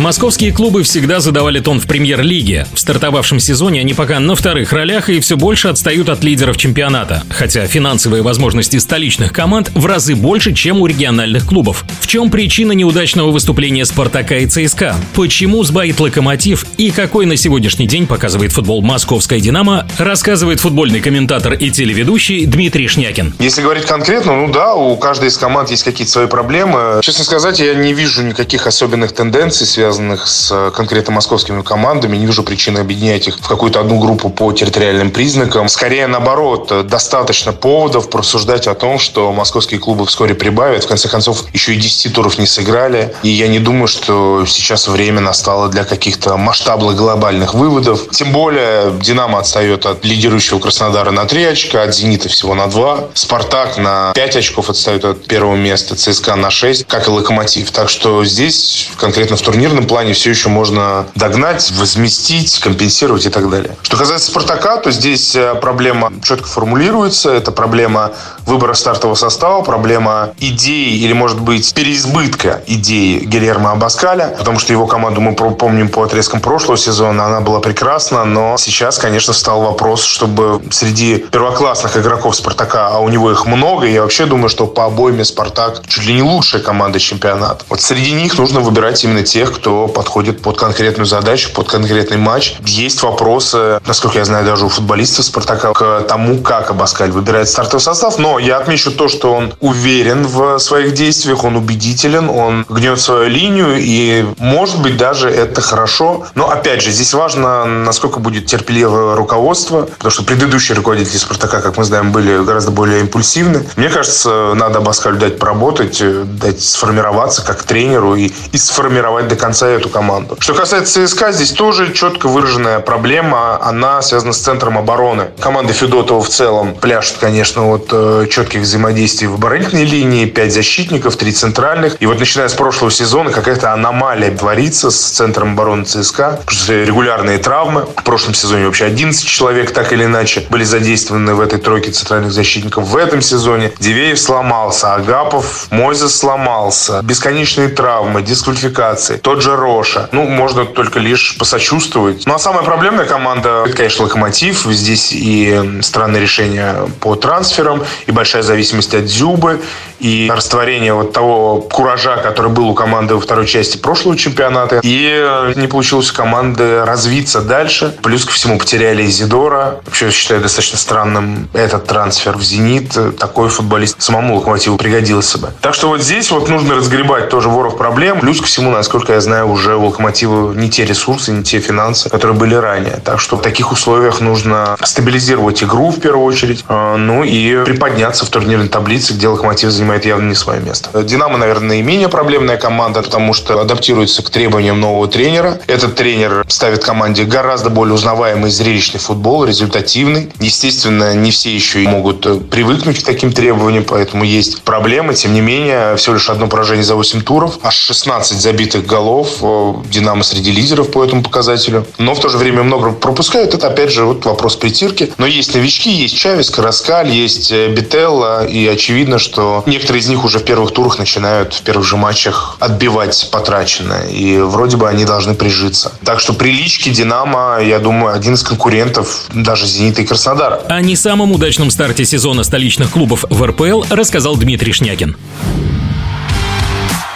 Московские клубы всегда задавали тон в премьер-лиге. В стартовавшем сезоне они пока на вторых ролях и все больше отстают от лидеров чемпионата. Хотя финансовые возможности столичных команд в разы больше, чем у региональных клубов. В чем причина неудачного выступления «Спартака» и «ЦСКА»? Почему сбоит «Локомотив» и какой на сегодняшний день показывает футбол «Московская Динамо», рассказывает футбольный комментатор и телеведущий Дмитрий Шнякин. Если говорить конкретно, ну да, у каждой из команд есть какие-то свои проблемы. Честно сказать, я не вижу никаких особенных тенденций, связанных связанных с э, конкретно московскими командами. Не вижу причины объединять их в какую-то одну группу по территориальным признакам. Скорее, наоборот, э, достаточно поводов просуждать о том, что московские клубы вскоре прибавят. В конце концов, еще и 10 туров не сыграли. И я не думаю, что сейчас время настало для каких-то масштабных глобальных выводов. Тем более, «Динамо» отстает от лидирующего Краснодара на 3 очка, от «Зенита» всего на 2. «Спартак» на 5 очков отстает от первого места, «ЦСКА» на 6, как и «Локомотив». Так что здесь, конкретно в турнирном спортивном плане все еще можно догнать, возместить, компенсировать и так далее. Что касается «Спартака», то здесь э, проблема четко формулируется. Это проблема выбора стартового состава, проблема идеи или, может быть, переизбытка идеи Гильермо Абаскаля, потому что его команду мы помним по отрезкам прошлого сезона, она была прекрасна, но сейчас, конечно, встал вопрос, чтобы среди первоклассных игроков «Спартака», а у него их много, я вообще думаю, что по обойме «Спартак» чуть ли не лучшая команда чемпионата. Вот среди них нужно выбирать именно тех, кто подходит под конкретную задачу, под конкретный матч. Есть вопросы, насколько я знаю, даже у футболистов Спартака к тому, как Абаскаль выбирает стартовый состав. Но я отмечу то, что он уверен в своих действиях, он убедителен, он гнет свою линию, и может быть даже это хорошо. Но опять же, здесь важно, насколько будет терпеливое руководство, потому что предыдущие руководители Спартака, как мы знаем, были гораздо более импульсивны. Мне кажется, надо Абаскалю дать поработать, дать сформироваться как тренеру и, и сформировать до конца эту команду. Что касается ЦСКА, здесь тоже четко выраженная проблема. Она связана с центром обороны. Команда Федотова в целом пляшет, конечно, от э, четких взаимодействий в оборонительной линии. Пять защитников, три центральных. И вот начиная с прошлого сезона какая-то аномалия творится с центром обороны ЦСКА. Потому что регулярные травмы. В прошлом сезоне вообще 11 человек так или иначе были задействованы в этой тройке центральных защитников. В этом сезоне Дивеев сломался, Агапов, Мойзес сломался. Бесконечные травмы, дисквалификации. Тот же Роша. Ну, можно только лишь посочувствовать. Ну, а самая проблемная команда, это, конечно, Локомотив. Здесь и странные решения по трансферам, и большая зависимость от Дзюбы, и растворение вот того куража, который был у команды во второй части прошлого чемпионата. И не получилось у команды развиться дальше. Плюс ко всему потеряли Изидора. Вообще, считаю достаточно странным этот трансфер в «Зенит». Такой футболист самому «Локомотиву» пригодился бы. Так что вот здесь вот нужно разгребать тоже воров проблем. Плюс ко всему, насколько я знаю, уже у «Локомотива» не те ресурсы, не те финансы, которые были ранее. Так что в таких условиях нужно стабилизировать игру в первую очередь, а, ну и приподняться в турнирной таблице, где «Локомотив» занимает явно не свое место. «Динамо», наверное, наименее проблемная команда, потому что адаптируется к требованиям нового тренера. Этот тренер ставит команде гораздо более узнаваемый зрелищный футбол, результативный. Естественно, не все еще могут э, привыкнуть к таким требованиям, поэтому есть проблемы. Тем не менее, всего лишь одно поражение за 8 туров, аж 16 забитых голов, Динамо среди лидеров по этому показателю. Но в то же время много пропускают. Это, опять же, вот вопрос притирки. Но есть новички, есть Чавес, Караскаль, есть э, Бителла. И очевидно, что некоторые из них уже в первых турах начинают в первых же матчах отбивать потраченное. И вроде бы они должны прижиться. Так что прилички Динамо, я думаю, один из конкурентов даже Зенита и Краснодара. О не самом удачном старте сезона столичных клубов в РПЛ рассказал Дмитрий Шнякин.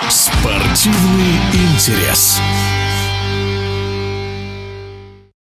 Спортивный интерес.